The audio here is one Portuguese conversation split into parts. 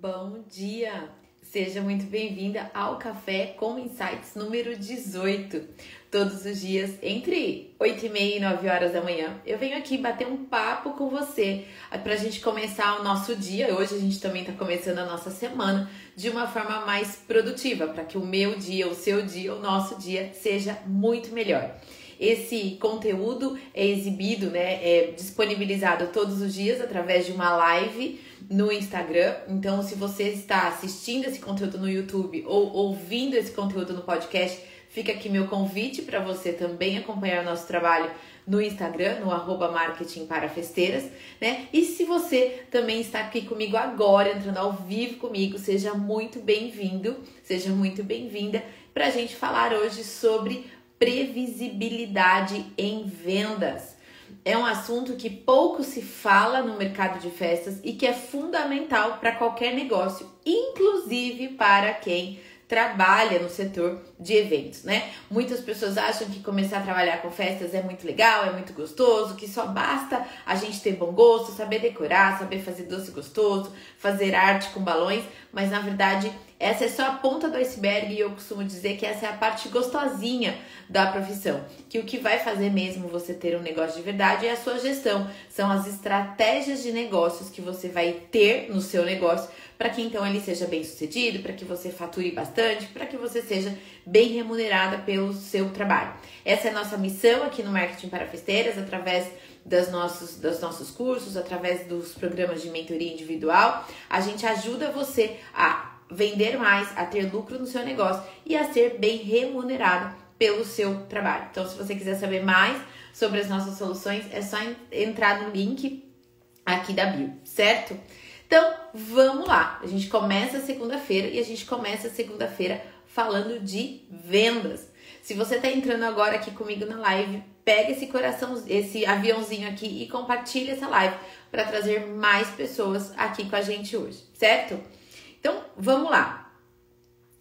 Bom dia! Seja muito bem-vinda ao Café com Insights número 18. Todos os dias, entre 8 e meia e 9 horas da manhã, eu venho aqui bater um papo com você para a gente começar o nosso dia. Hoje a gente também está começando a nossa semana de uma forma mais produtiva, para que o meu dia, o seu dia, o nosso dia seja muito melhor. Esse conteúdo é exibido, né, é disponibilizado todos os dias através de uma live no Instagram. Então, se você está assistindo esse conteúdo no YouTube ou ouvindo esse conteúdo no podcast, fica aqui meu convite para você também acompanhar o nosso trabalho no Instagram, no arroba marketing para festeiras, né? E se você também está aqui comigo agora, entrando ao vivo comigo, seja muito bem-vindo, seja muito bem-vinda para a gente falar hoje sobre previsibilidade em vendas. É um assunto que pouco se fala no mercado de festas e que é fundamental para qualquer negócio, inclusive para quem trabalha no setor de eventos, né? Muitas pessoas acham que começar a trabalhar com festas é muito legal, é muito gostoso, que só basta a gente ter bom gosto, saber decorar, saber fazer doce gostoso, fazer arte com balões, mas na verdade essa é só a ponta do iceberg e eu costumo dizer que essa é a parte gostosinha da profissão. Que o que vai fazer mesmo você ter um negócio de verdade é a sua gestão, são as estratégias de negócios que você vai ter no seu negócio para que então ele seja bem sucedido, para que você fature bastante, para que você seja bem remunerada pelo seu trabalho. Essa é a nossa missão aqui no Marketing para Festeiras, através das nossos, dos nossos cursos, através dos programas de mentoria individual. A gente ajuda você a vender mais, a ter lucro no seu negócio e a ser bem remunerado pelo seu trabalho. Então, se você quiser saber mais sobre as nossas soluções, é só entrar no link aqui da bio, certo? Então, vamos lá. A gente começa segunda-feira e a gente começa segunda-feira falando de vendas. Se você está entrando agora aqui comigo na live, pega esse coração, esse aviãozinho aqui e compartilha essa live para trazer mais pessoas aqui com a gente hoje, certo? Então, vamos lá.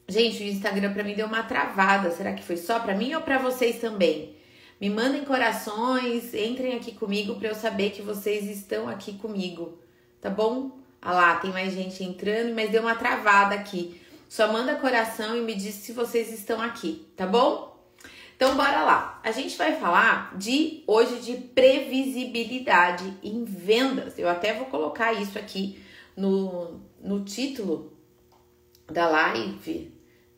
Gente, o Instagram para mim deu uma travada. Será que foi só para mim ou para vocês também? Me mandem corações, entrem aqui comigo para eu saber que vocês estão aqui comigo, tá bom? Ah lá, tem mais gente entrando, mas deu uma travada aqui. Só manda coração e me diz se vocês estão aqui, tá bom? Então bora lá. A gente vai falar de hoje de previsibilidade em vendas. Eu até vou colocar isso aqui no, no título da live,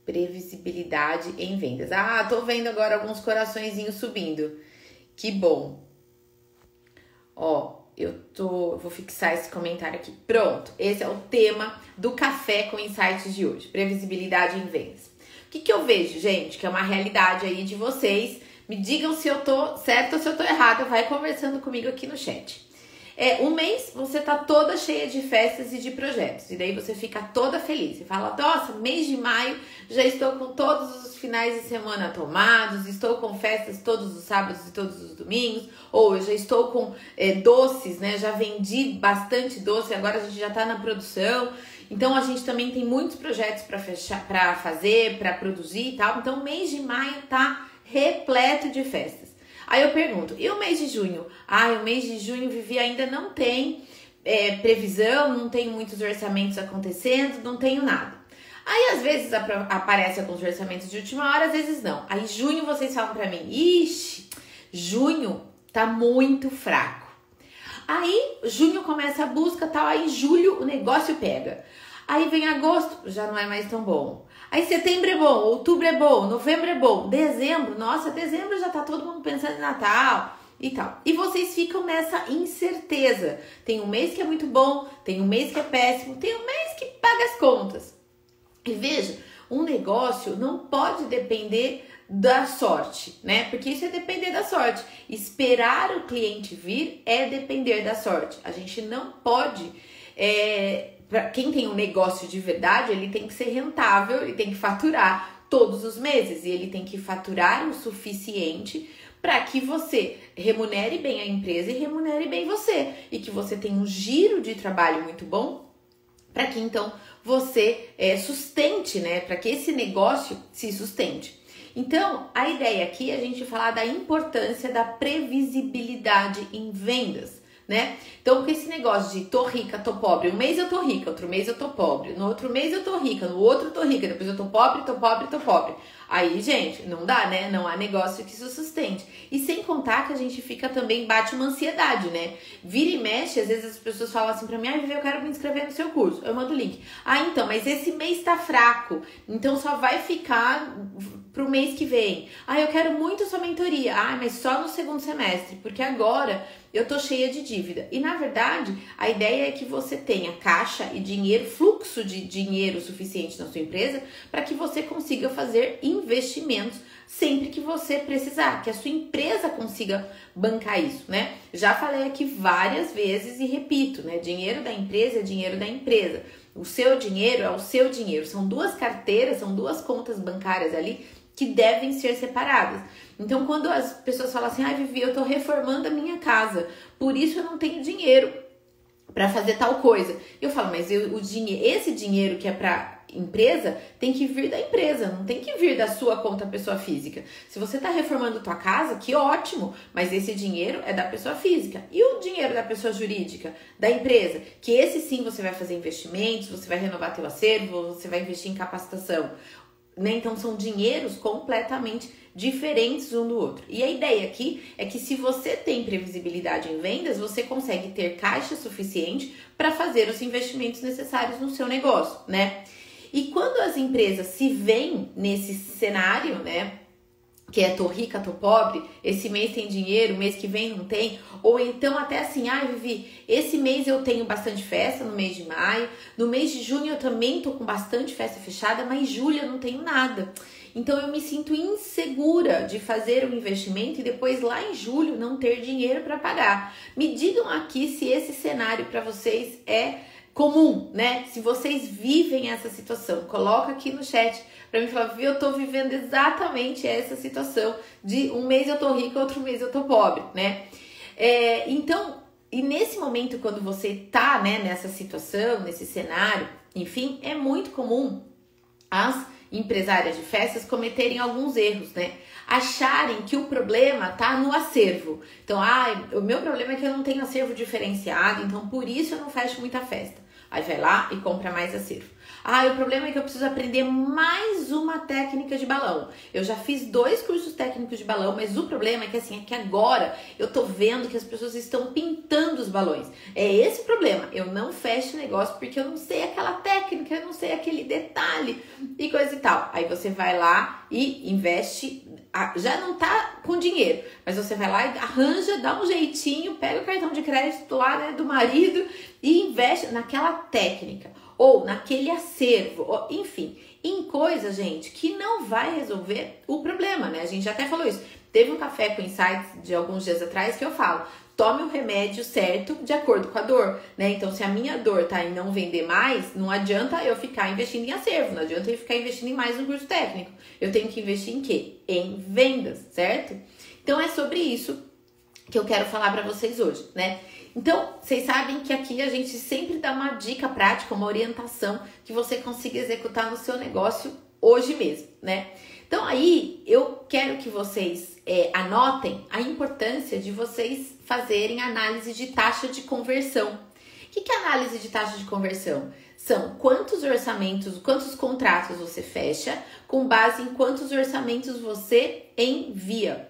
previsibilidade em vendas. Ah, tô vendo agora alguns coraçõezinhos subindo. Que bom. Ó, eu tô, vou fixar esse comentário aqui. Pronto, esse é o tema do café com insights de hoje, previsibilidade em vendas. O que que eu vejo, gente, que é uma realidade aí de vocês? Me digam se eu tô certo ou se eu tô errada, vai conversando comigo aqui no chat. É, um mês você tá toda cheia de festas e de projetos. E daí você fica toda feliz. Você fala, nossa, mês de maio já estou com todos os finais de semana tomados, estou com festas todos os sábados e todos os domingos, ou eu já estou com é, doces, né? Já vendi bastante doce, agora a gente já tá na produção. Então a gente também tem muitos projetos para fechar, para fazer, para produzir e tal. Então, mês de maio tá repleto de festas. Aí eu pergunto, e o mês de junho? Ah, o mês de junho Vivi ainda não tem é, previsão, não tem muitos orçamentos acontecendo, não tenho nada. Aí às vezes aparece alguns orçamentos de última hora, às vezes não. Aí junho vocês falam para mim, ixi, junho tá muito fraco. Aí junho começa a busca, tal, aí julho o negócio pega. Aí vem agosto, já não é mais tão bom. Aí setembro é bom, outubro é bom, novembro é bom, dezembro, nossa, dezembro já tá todo mundo pensando em Natal e tal. E vocês ficam nessa incerteza. Tem um mês que é muito bom, tem um mês que é péssimo, tem um mês que paga as contas. E veja, um negócio não pode depender da sorte, né? Porque isso é depender da sorte. Esperar o cliente vir é depender da sorte. A gente não pode é, para quem tem um negócio de verdade, ele tem que ser rentável, ele tem que faturar todos os meses e ele tem que faturar o suficiente para que você remunere bem a empresa e remunere bem você e que você tenha um giro de trabalho muito bom para que então você é, sustente, né? Para que esse negócio se sustente. Então, a ideia aqui é a gente falar da importância da previsibilidade em vendas né? Então, com esse negócio de tô rica, tô pobre, um mês eu tô rica, outro mês eu tô pobre, no outro mês eu tô rica, no outro eu tô rica, depois eu tô pobre, tô pobre, tô pobre. Aí, gente, não dá, né? Não há negócio que isso sustente. E sem contar que a gente fica também, bate uma ansiedade, né? Vira e mexe, às vezes as pessoas falam assim pra mim, ah, Vivi, eu quero me inscrever no seu curso. Eu mando o link. Ah, então, mas esse mês tá fraco, então só vai ficar pro mês que vem. Ah, eu quero muito sua mentoria. Ah, mas só no segundo semestre, porque agora eu tô cheia de dívida. E na verdade, a ideia é que você tenha caixa e dinheiro, fluxo de dinheiro suficiente na sua empresa para que você consiga fazer investimentos sempre que você precisar, que a sua empresa consiga bancar isso, né? Já falei aqui várias vezes e repito, né? Dinheiro da empresa é dinheiro da empresa. O seu dinheiro é o seu dinheiro. São duas carteiras, são duas contas bancárias ali que devem ser separadas. Então, quando as pessoas falam assim, ah, Vivi, eu tô reformando a minha casa, por isso eu não tenho dinheiro para fazer tal coisa. Eu falo, mas eu, o esse dinheiro que é para empresa tem que vir da empresa, não tem que vir da sua conta pessoa física. Se você está reformando tua casa, que ótimo, mas esse dinheiro é da pessoa física. E o dinheiro da pessoa jurídica, da empresa, que esse sim você vai fazer investimentos, você vai renovar teu acervo, você vai investir em capacitação. Né? Então são dinheiros completamente diferentes um do outro. E a ideia aqui é que se você tem previsibilidade em vendas, você consegue ter caixa suficiente para fazer os investimentos necessários no seu negócio, né? E quando as empresas se veem nesse cenário, né, que é tô rica, tô pobre, esse mês tem dinheiro, mês que vem não tem, ou então até assim, ah, Vivi, esse mês eu tenho bastante festa no mês de maio, no mês de junho eu também tô com bastante festa fechada, mas julho eu não tenho nada. Então eu me sinto insegura de fazer um investimento e depois lá em julho não ter dinheiro para pagar. Me digam aqui se esse cenário para vocês é comum, né? Se vocês vivem essa situação, coloca aqui no chat para mim falar, eu tô vivendo exatamente essa situação de um mês eu tô rica, outro mês eu tô pobre, né? É, então, e nesse momento quando você tá, né, nessa situação, nesse cenário, enfim, é muito comum as empresárias de festas cometerem alguns erros, né? Acharem que o problema tá no acervo. Então, ah, o meu problema é que eu não tenho acervo diferenciado, então por isso eu não fecho muita festa. Aí vai lá e compra mais acervo. Ah, o problema é que eu preciso aprender mais uma técnica de balão. Eu já fiz dois cursos técnicos de balão, mas o problema é que assim, é que agora eu tô vendo que as pessoas estão pintando os balões. É esse o problema. Eu não fecho negócio porque eu não sei aquela técnica, eu não sei aquele detalhe e coisa e tal. Aí você vai lá e investe, já não tá com dinheiro, mas você vai lá e arranja, dá um jeitinho, pega o cartão de crédito lá né, do marido e investe naquela técnica ou naquele acervo, ou, enfim, em coisa, gente, que não vai resolver o problema, né? A gente até falou isso. Teve um café com insights de alguns dias atrás que eu falo: tome o remédio certo de acordo com a dor, né? Então, se a minha dor tá em não vender mais, não adianta eu ficar investindo em acervo, não adianta eu ficar investindo em mais um curso técnico. Eu tenho que investir em quê? Em vendas, certo? Então, é sobre isso que eu quero falar para vocês hoje, né? Então, vocês sabem que aqui a gente sempre dá uma dica prática, uma orientação que você consiga executar no seu negócio hoje mesmo, né? Então, aí eu quero que vocês é, anotem a importância de vocês fazerem análise de taxa de conversão. O que, que é análise de taxa de conversão? São quantos orçamentos, quantos contratos você fecha com base em quantos orçamentos você envia.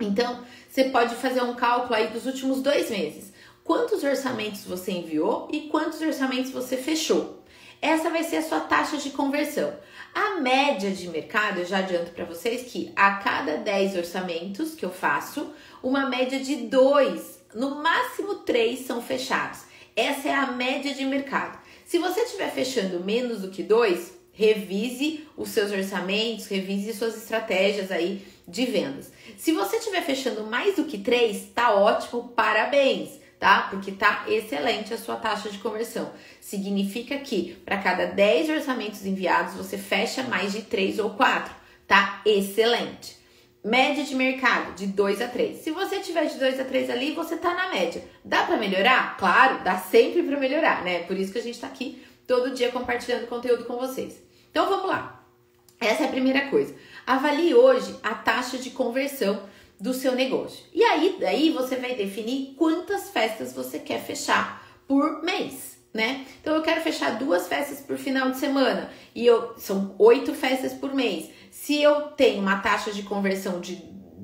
Então, você pode fazer um cálculo aí dos últimos dois meses quantos orçamentos você enviou e quantos orçamentos você fechou. Essa vai ser a sua taxa de conversão. A média de mercado, eu já adianto para vocês que a cada 10 orçamentos que eu faço, uma média de 2, no máximo 3 são fechados. Essa é a média de mercado. Se você estiver fechando menos do que 2, revise os seus orçamentos, revise suas estratégias aí de vendas. Se você estiver fechando mais do que 3, tá ótimo, parabéns tá? Porque tá excelente a sua taxa de conversão. Significa que para cada 10 orçamentos enviados, você fecha mais de 3 ou 4, tá? Excelente. Média de mercado de 2 a 3. Se você tiver de 2 a 3 ali, você tá na média. Dá para melhorar? Claro, dá sempre para melhorar, né? Por isso que a gente tá aqui todo dia compartilhando conteúdo com vocês. Então vamos lá. Essa é a primeira coisa. Avalie hoje a taxa de conversão do seu negócio. E aí, daí você vai definir quantas festas você quer fechar por mês, né? Então eu quero fechar duas festas por final de semana e eu são oito festas por mês. Se eu tenho uma taxa de conversão de,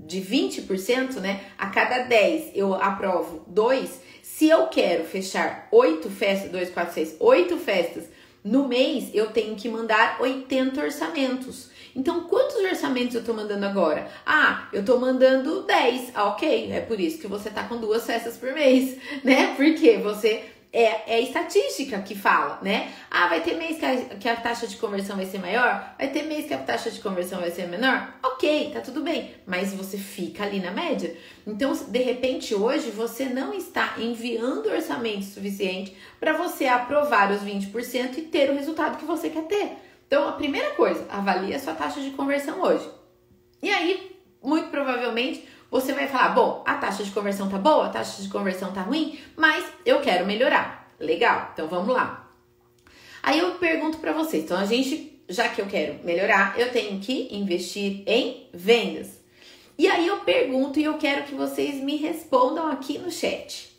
de 20%, né? A cada 10 eu aprovo dois. Se eu quero fechar oito festas, 2, 4, 6, oito festas no mês, eu tenho que mandar 80 orçamentos. Então, quantos orçamentos eu tô mandando agora? Ah, eu tô mandando 10. Ah, ok. É por isso que você tá com duas festas por mês, né? Porque você é, é estatística que fala, né? Ah, vai ter mês que a, que a taxa de conversão vai ser maior, vai ter mês que a taxa de conversão vai ser menor. Ok, tá tudo bem, mas você fica ali na média. Então, de repente, hoje você não está enviando orçamento suficiente para você aprovar os 20% e ter o resultado que você quer ter. Então, a primeira coisa, avalie a sua taxa de conversão hoje. E aí, muito provavelmente, você vai falar: bom, a taxa de conversão tá boa, a taxa de conversão tá ruim, mas eu quero melhorar. Legal, então vamos lá. Aí eu pergunto para vocês: então a gente, já que eu quero melhorar, eu tenho que investir em vendas. E aí eu pergunto e eu quero que vocês me respondam aqui no chat.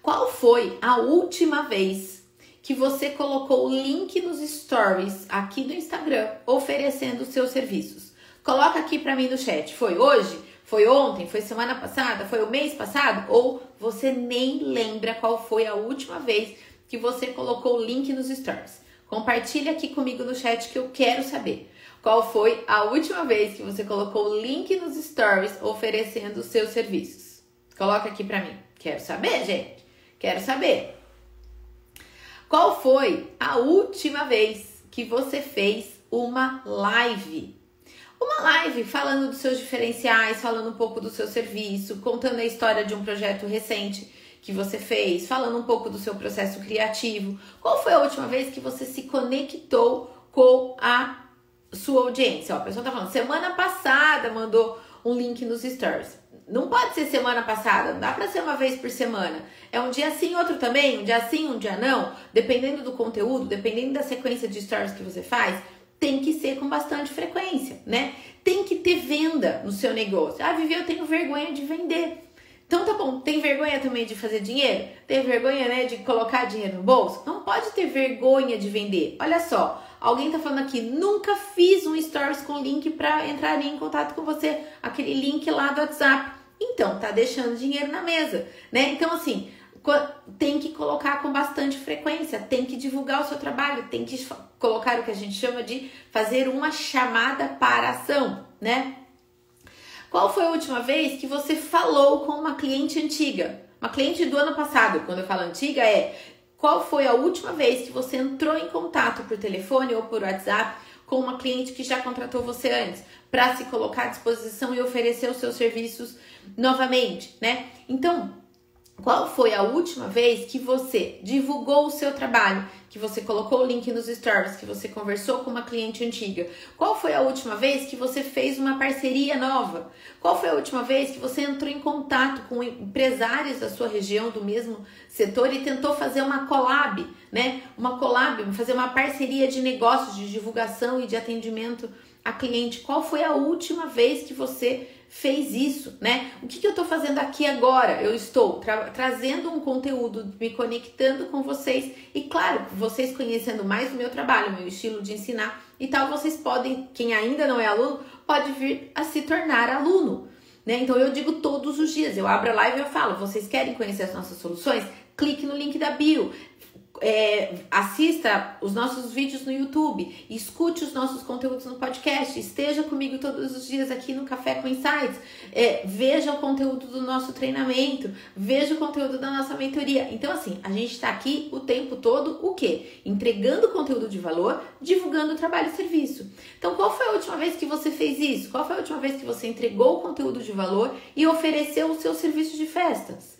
Qual foi a última vez que você colocou o link nos stories aqui do Instagram oferecendo os seus serviços? Coloca aqui para mim no chat. Foi hoje? Foi ontem? Foi semana passada? Foi o mês passado? Ou você nem lembra qual foi a última vez que você colocou o link nos stories? Compartilha aqui comigo no chat que eu quero saber. Qual foi a última vez que você colocou o link nos stories oferecendo os seus serviços? Coloca aqui para mim. Quero saber, gente. Quero saber. Qual foi a última vez que você fez uma live uma live falando dos seus diferenciais, falando um pouco do seu serviço, contando a história de um projeto recente que você fez, falando um pouco do seu processo criativo. Qual foi a última vez que você se conectou com a sua audiência? Ó, a pessoa tá falando, semana passada mandou um link nos stories. Não pode ser semana passada, não dá para ser uma vez por semana. É um dia sim, outro também, um dia sim, um dia não, dependendo do conteúdo, dependendo da sequência de stories que você faz tem que ser com bastante frequência, né? Tem que ter venda no seu negócio. Ah, Vivi, eu tenho vergonha de vender. Então tá bom, tem vergonha também de fazer dinheiro? Tem vergonha, né, de colocar dinheiro no bolso? Não pode ter vergonha de vender. Olha só, alguém tá falando aqui, nunca fiz um stories com link para entrar em contato com você, aquele link lá do WhatsApp. Então, tá deixando dinheiro na mesa, né? Então assim, tem que colocar com bastante frequência, tem que divulgar o seu trabalho, tem que colocar o que a gente chama de fazer uma chamada para ação, né? Qual foi a última vez que você falou com uma cliente antiga? Uma cliente do ano passado, quando eu falo antiga, é qual foi a última vez que você entrou em contato por telefone ou por WhatsApp com uma cliente que já contratou você antes, para se colocar à disposição e oferecer os seus serviços novamente, né? Então, qual foi a última vez que você divulgou o seu trabalho, que você colocou o link nos stories, que você conversou com uma cliente antiga? Qual foi a última vez que você fez uma parceria nova? Qual foi a última vez que você entrou em contato com empresários da sua região, do mesmo setor e tentou fazer uma collab, né? Uma collab, fazer uma parceria de negócios, de divulgação e de atendimento a cliente? Qual foi a última vez que você fez isso, né? O que, que eu estou fazendo aqui agora? Eu estou tra trazendo um conteúdo, me conectando com vocês e, claro, vocês conhecendo mais o meu trabalho, meu estilo de ensinar e tal, vocês podem, quem ainda não é aluno, pode vir a se tornar aluno. Né? Então eu digo todos os dias, eu abro a live e eu falo, vocês querem conhecer as nossas soluções? Clique no link da bio é, assista os nossos vídeos no YouTube, escute os nossos conteúdos no podcast, esteja comigo todos os dias aqui no Café com Insights, é, veja o conteúdo do nosso treinamento, veja o conteúdo da nossa mentoria. Então, assim, a gente está aqui o tempo todo, o quê? Entregando conteúdo de valor, divulgando o trabalho e serviço. Então, qual foi a última vez que você fez isso? Qual foi a última vez que você entregou o conteúdo de valor e ofereceu o seu serviço de festas?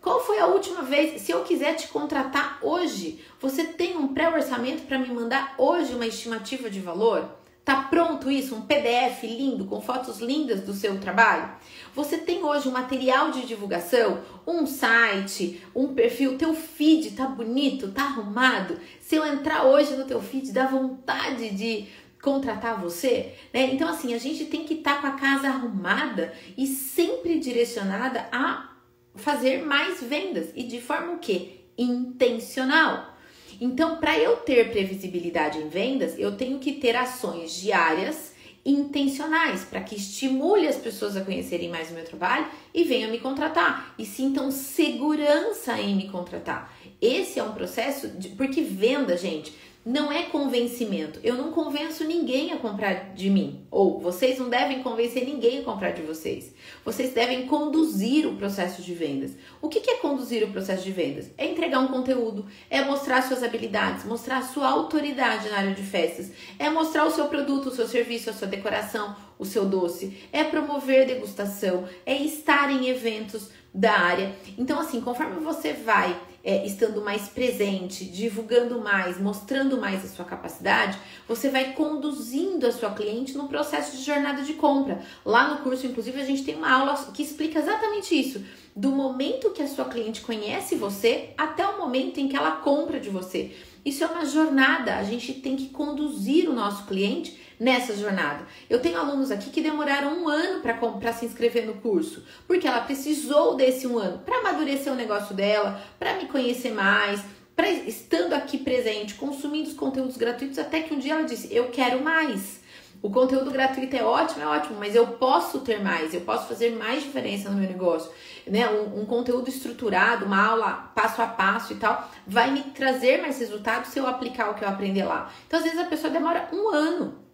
Qual foi a última vez? Se eu quiser te contratar hoje, você tem um pré-orçamento para me mandar hoje uma estimativa de valor? Tá pronto isso? Um PDF lindo com fotos lindas do seu trabalho? Você tem hoje um material de divulgação, um site, um perfil, teu feed tá bonito, tá arrumado? Se eu entrar hoje no teu feed, dá vontade de contratar você, né? Então assim, a gente tem que estar tá com a casa arrumada e sempre direcionada a fazer mais vendas e de forma o quê? Intencional. Então, para eu ter previsibilidade em vendas, eu tenho que ter ações diárias intencionais para que estimule as pessoas a conhecerem mais o meu trabalho e venham me contratar e sintam segurança em me contratar. Esse é um processo de, porque venda, gente, não é convencimento. Eu não convenço ninguém a comprar de mim. Ou vocês não devem convencer ninguém a comprar de vocês. Vocês devem conduzir o processo de vendas. O que é conduzir o processo de vendas? É entregar um conteúdo, é mostrar suas habilidades, mostrar sua autoridade na área de festas, é mostrar o seu produto, o seu serviço, a sua decoração, o seu doce, é promover degustação, é estar em eventos da área. Então, assim, conforme você vai é, estando mais presente, divulgando mais, mostrando mais a sua capacidade, você vai conduzindo a sua cliente no processo de jornada de compra. Lá no curso, inclusive, a gente tem uma aula que explica exatamente isso. Do momento que a sua cliente conhece você até o momento em que ela compra de você. Isso é uma jornada, a gente tem que conduzir o nosso cliente nessa jornada. Eu tenho alunos aqui que demoraram um ano para se inscrever no curso, porque ela precisou desse um ano para amadurecer o negócio dela, para me conhecer mais, para estando aqui presente, consumindo os conteúdos gratuitos, até que um dia ela disse: Eu quero mais. O conteúdo gratuito é ótimo, é ótimo, mas eu posso ter mais, eu posso fazer mais diferença no meu negócio. Né? Um, um, conteúdo estruturado, uma aula passo a passo e tal, vai me trazer mais resultados se eu aplicar o que eu aprender lá. Então, às vezes, a pessoa demora um ano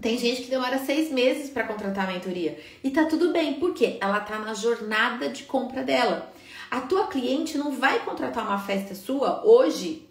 tem gente que demora seis meses para contratar a mentoria. E tá tudo bem, porque ela tá na jornada de compra dela. A tua cliente não vai contratar uma festa sua hoje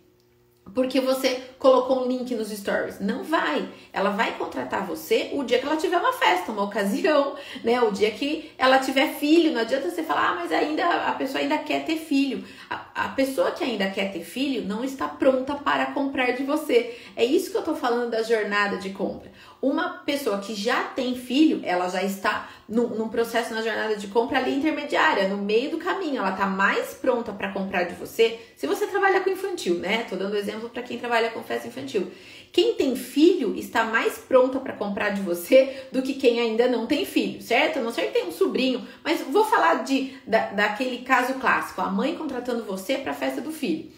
porque você colocou um link nos stories. Não vai. Ela vai contratar você o dia que ela tiver uma festa, uma ocasião, né? O dia que ela tiver filho. Não adianta você falar, ah, mas ainda a pessoa ainda quer ter filho. A, a pessoa que ainda quer ter filho não está pronta para comprar de você. É isso que eu tô falando da jornada de compra. Uma pessoa que já tem filho, ela já está num, num, processo na jornada de compra ali intermediária, no meio do caminho. Ela está mais pronta para comprar de você. Se você trabalha com infantil, né? Tô dando exemplo para quem trabalha com festa infantil. Quem tem filho está mais pronta para comprar de você do que quem ainda não tem filho, certo? A não ser que tenha um sobrinho, mas vou falar de da, daquele caso clássico, a mãe contratando você para a festa do filho.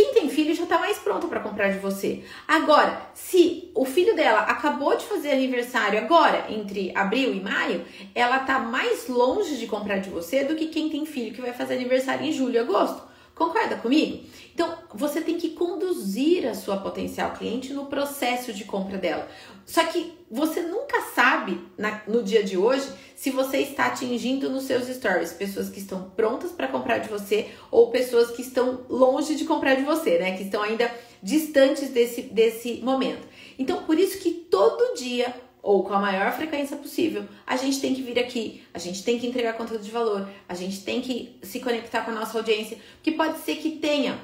Quem tem filho já está mais pronto para comprar de você. Agora, se o filho dela acabou de fazer aniversário agora, entre abril e maio, ela está mais longe de comprar de você do que quem tem filho que vai fazer aniversário em julho e agosto. Concorda comigo? Então, você tem que conduzir a sua potencial cliente no processo de compra dela. Só que você nunca sabe na, no dia de hoje se você está atingindo nos seus stories pessoas que estão prontas para comprar de você ou pessoas que estão longe de comprar de você, né? Que estão ainda distantes desse, desse momento. Então, por isso que todo dia ou com a maior frequência possível, a gente tem que vir aqui, a gente tem que entregar conteúdo de valor, a gente tem que se conectar com a nossa audiência, que pode ser que tenha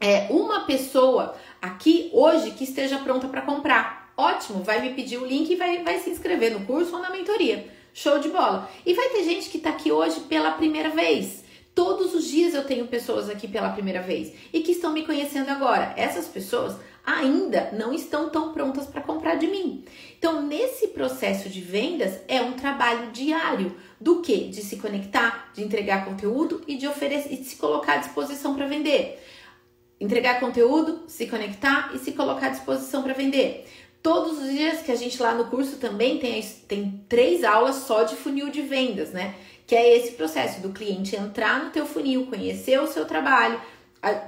é, uma pessoa aqui hoje que esteja pronta para comprar. Ótimo, vai me pedir o link e vai, vai se inscrever no curso ou na mentoria. Show de bola. E vai ter gente que está aqui hoje pela primeira vez. Todos os dias eu tenho pessoas aqui pela primeira vez e que estão me conhecendo agora. Essas pessoas ainda não estão tão prontas para comprar de mim. Então, nesse processo de vendas é um trabalho diário do que? De se conectar, de entregar conteúdo e de oferecer e de se colocar à disposição para vender. Entregar conteúdo, se conectar e se colocar à disposição para vender. Todos os dias que a gente lá no curso também tem, tem três aulas só de funil de vendas, né? Que é esse processo do cliente entrar no teu funil, conhecer o seu trabalho,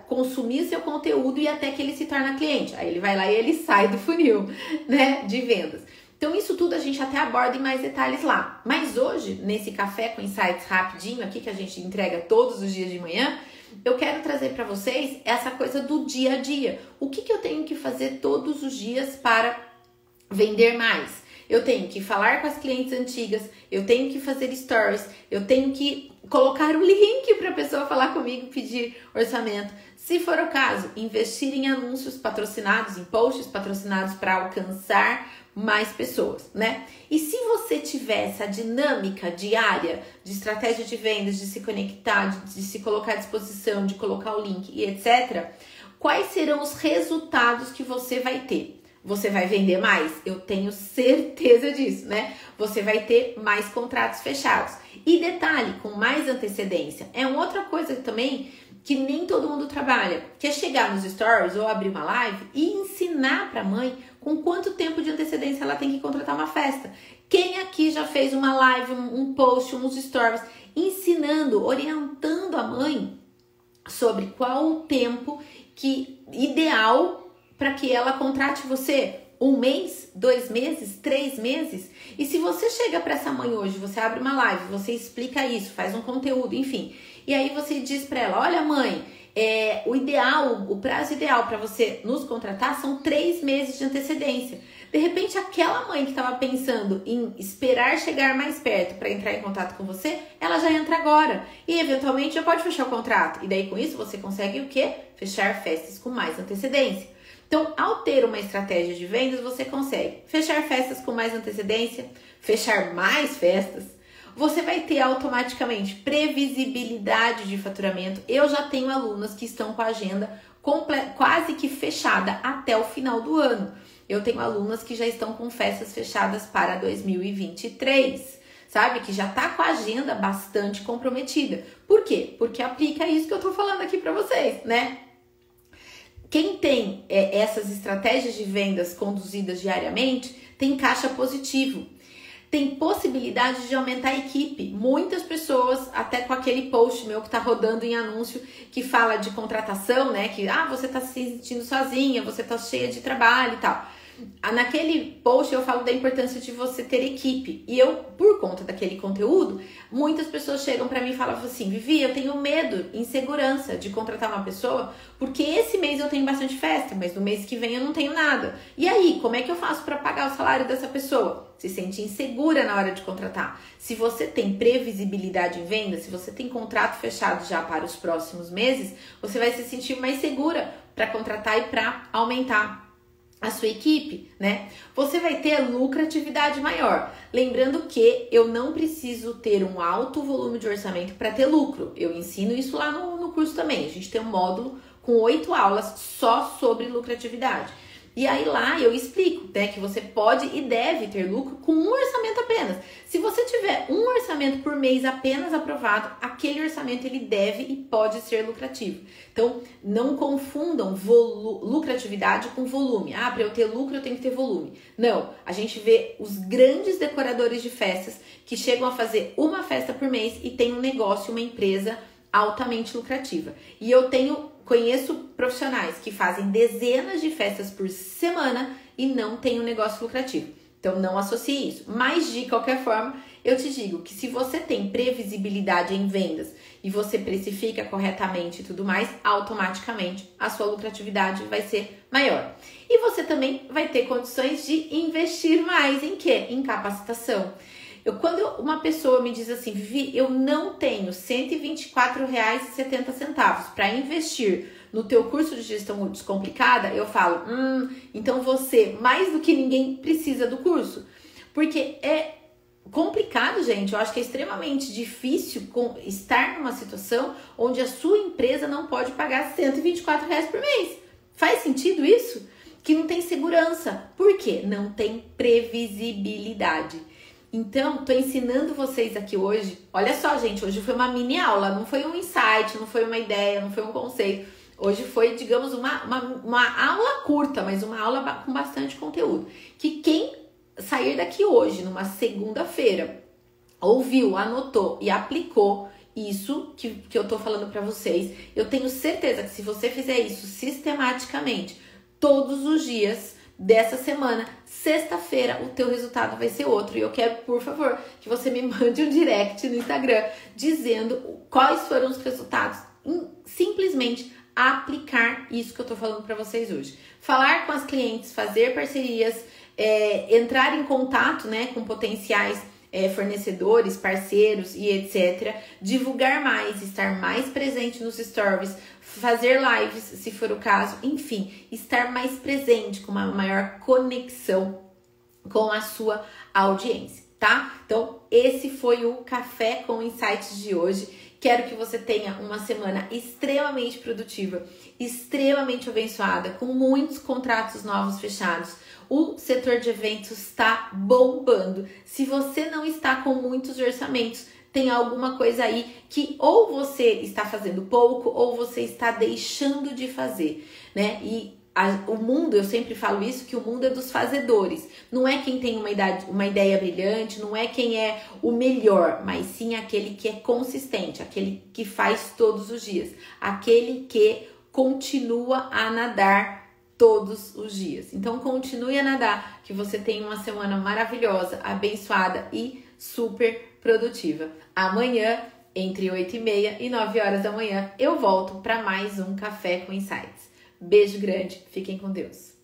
consumir seu conteúdo e até que ele se torna cliente. Aí ele vai lá e ele sai do funil, né, de vendas. Então isso tudo a gente até aborda em mais detalhes lá. Mas hoje, nesse café com insights rapidinho aqui que a gente entrega todos os dias de manhã, eu quero trazer para vocês essa coisa do dia a dia. O que, que eu tenho que fazer todos os dias para vender mais? eu tenho que falar com as clientes antigas, eu tenho que fazer stories, eu tenho que colocar o link para a pessoa falar comigo, pedir orçamento. Se for o caso, investir em anúncios patrocinados, em posts patrocinados para alcançar mais pessoas, né? E se você tiver essa dinâmica diária de estratégia de vendas, de se conectar, de, se colocar à disposição, de colocar o link e etc., quais serão os resultados que você vai ter? Você vai vender mais. Eu tenho certeza disso, né? Você vai ter mais contratos fechados. E detalhe, com mais antecedência. É uma outra coisa também que nem todo mundo trabalha, que é chegar nos stories ou abrir uma live e ensinar para a mãe com quanto tempo de antecedência ela tem que contratar uma festa. Quem aqui já fez uma live, um post, uns stories ensinando, orientando a mãe sobre qual o tempo que ideal para que ela contrate você um mês, dois meses, três meses. E se você chega para essa mãe hoje, você abre uma live, você explica isso, faz um conteúdo, enfim, e aí você diz para ela: olha, mãe, é, o ideal, o prazo ideal para você nos contratar são três meses de antecedência. De repente, aquela mãe que estava pensando em esperar chegar mais perto para entrar em contato com você, ela já entra agora e eventualmente já pode fechar o contrato. E daí com isso você consegue o quê? Fechar festas com mais antecedência. Então, ao ter uma estratégia de vendas, você consegue fechar festas com mais antecedência, fechar mais festas. Você vai ter automaticamente previsibilidade de faturamento. Eu já tenho alunas que estão com a agenda quase que fechada até o final do ano. Eu tenho alunas que já estão com festas fechadas para 2023 sabe? Que já tá com a agenda bastante comprometida. Por quê? Porque aplica isso que eu tô falando aqui para vocês, né? Quem tem é, essas estratégias de vendas conduzidas diariamente tem caixa positivo. Tem possibilidade de aumentar a equipe. Muitas pessoas, até com aquele post meu que tá rodando em anúncio, que fala de contratação, né? Que ah, você tá se sentindo sozinha, você tá cheia de trabalho e tal. Ah, naquele post eu falo da importância de você ter equipe. E eu, por conta daquele conteúdo, muitas pessoas chegam para mim e falam assim: Vivi, eu tenho medo, insegurança de contratar uma pessoa, porque esse mês eu tenho bastante festa, mas no mês que vem eu não tenho nada. E aí, como é que eu faço para pagar o salário dessa pessoa? Se sente insegura na hora de contratar. Se você tem previsibilidade em venda, se você tem contrato fechado já para os próximos meses, você vai se sentir mais segura para contratar e para aumentar a sua equipe, né? Você vai ter lucratividade maior. Lembrando que eu não preciso ter um alto volume de orçamento para ter lucro. Eu ensino isso lá no, no curso também. A gente tem um módulo com oito aulas só sobre lucratividade. E aí lá eu explico, né, que você pode e deve ter lucro com um orçamento apenas. Se você tiver um orçamento por mês apenas aprovado, aquele orçamento ele deve e pode ser lucrativo. Então, não confundam lucratividade com volume. Ah, para eu ter lucro eu tenho que ter volume. Não, a gente vê os grandes decoradores de festas que chegam a fazer uma festa por mês e tem um negócio, uma empresa altamente lucrativa. E eu tenho Conheço profissionais que fazem dezenas de festas por semana e não têm um negócio lucrativo. Então não associe isso. Mas de qualquer forma, eu te digo que se você tem previsibilidade em vendas e você precifica corretamente e tudo mais, automaticamente a sua lucratividade vai ser maior. E você também vai ter condições de investir mais em quê? Em capacitação. Eu, quando uma pessoa me diz assim, Vivi, eu não tenho R$ 124,70 para investir no teu curso de gestão descomplicada, eu falo, hum, então você, mais do que ninguém, precisa do curso. Porque é complicado, gente. Eu acho que é extremamente difícil estar numa situação onde a sua empresa não pode pagar 124 reais por mês. Faz sentido isso? Que não tem segurança. Por quê? Não tem previsibilidade. Então, tô ensinando vocês aqui hoje. Olha só, gente, hoje foi uma mini aula, não foi um insight, não foi uma ideia, não foi um conceito. Hoje foi, digamos, uma, uma, uma aula curta, mas uma aula com bastante conteúdo. Que quem sair daqui hoje, numa segunda-feira, ouviu, anotou e aplicou isso que, que eu tô falando para vocês, eu tenho certeza que se você fizer isso sistematicamente, todos os dias, dessa semana, sexta-feira, o teu resultado vai ser outro. E eu quero, por favor, que você me mande um direct no Instagram dizendo quais foram os resultados. Simplesmente aplicar isso que eu tô falando para vocês hoje. Falar com as clientes, fazer parcerias, é, entrar em contato né, com potenciais é, fornecedores, parceiros e etc. Divulgar mais, estar mais presente nos stories, fazer lives, se for o caso, enfim, estar mais presente, com uma maior conexão com a sua audiência, tá? Então, esse foi o Café com Insights de hoje. Quero que você tenha uma semana extremamente produtiva, extremamente abençoada, com muitos contratos novos fechados. O setor de eventos está bombando. Se você não está com muitos orçamentos, tem alguma coisa aí que ou você está fazendo pouco ou você está deixando de fazer, né? E a, o mundo, eu sempre falo isso, que o mundo é dos fazedores. Não é quem tem uma, idade, uma ideia brilhante, não é quem é o melhor, mas sim aquele que é consistente, aquele que faz todos os dias, aquele que continua a nadar todos os dias. Então continue a nadar, que você tenha uma semana maravilhosa, abençoada e super produtiva. Amanhã, entre 8 e meia e 9 horas da manhã, eu volto para mais um Café com Insights. Beijo grande, fiquem com Deus.